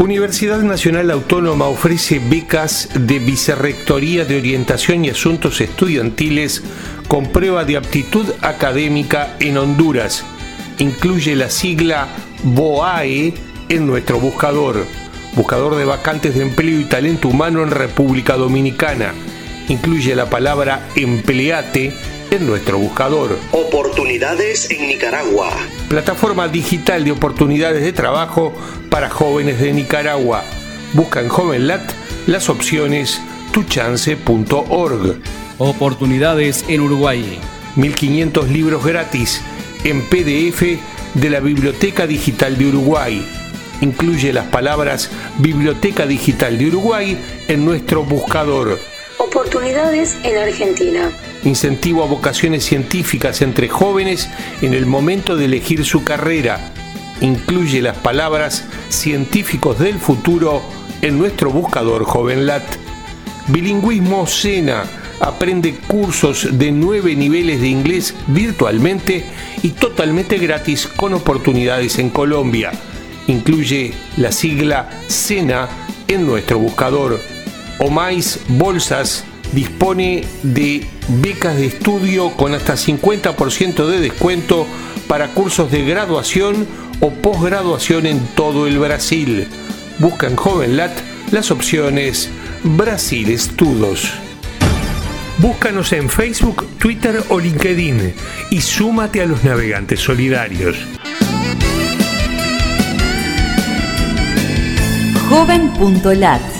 Universidad Nacional Autónoma ofrece becas de Vicerrectoría de Orientación y Asuntos Estudiantiles con prueba de aptitud académica en Honduras. Incluye la sigla BOAE en nuestro buscador, buscador de vacantes de empleo y talento humano en República Dominicana. Incluye la palabra empleate en nuestro buscador. Oportunidades en Nicaragua. Plataforma digital de oportunidades de trabajo para jóvenes de Nicaragua. Busca en JovenLat las opciones tuchance.org. Oportunidades en Uruguay. 1500 libros gratis en PDF de la Biblioteca Digital de Uruguay. Incluye las palabras Biblioteca Digital de Uruguay en nuestro buscador. Oportunidades en Argentina incentivo a vocaciones científicas entre jóvenes en el momento de elegir su carrera. Incluye las palabras científicos del futuro en nuestro buscador JovenLat. Bilingüismo Sena aprende cursos de nueve niveles de inglés virtualmente y totalmente gratis con oportunidades en Colombia. Incluye la sigla Sena en nuestro buscador. O más bolsas dispone de becas de estudio con hasta 50% de descuento para cursos de graduación o posgraduación en todo el Brasil. Busca en JovenLat las opciones Brasil Estudos. Búscanos en Facebook, Twitter o LinkedIn y súmate a los navegantes solidarios. Joven.lat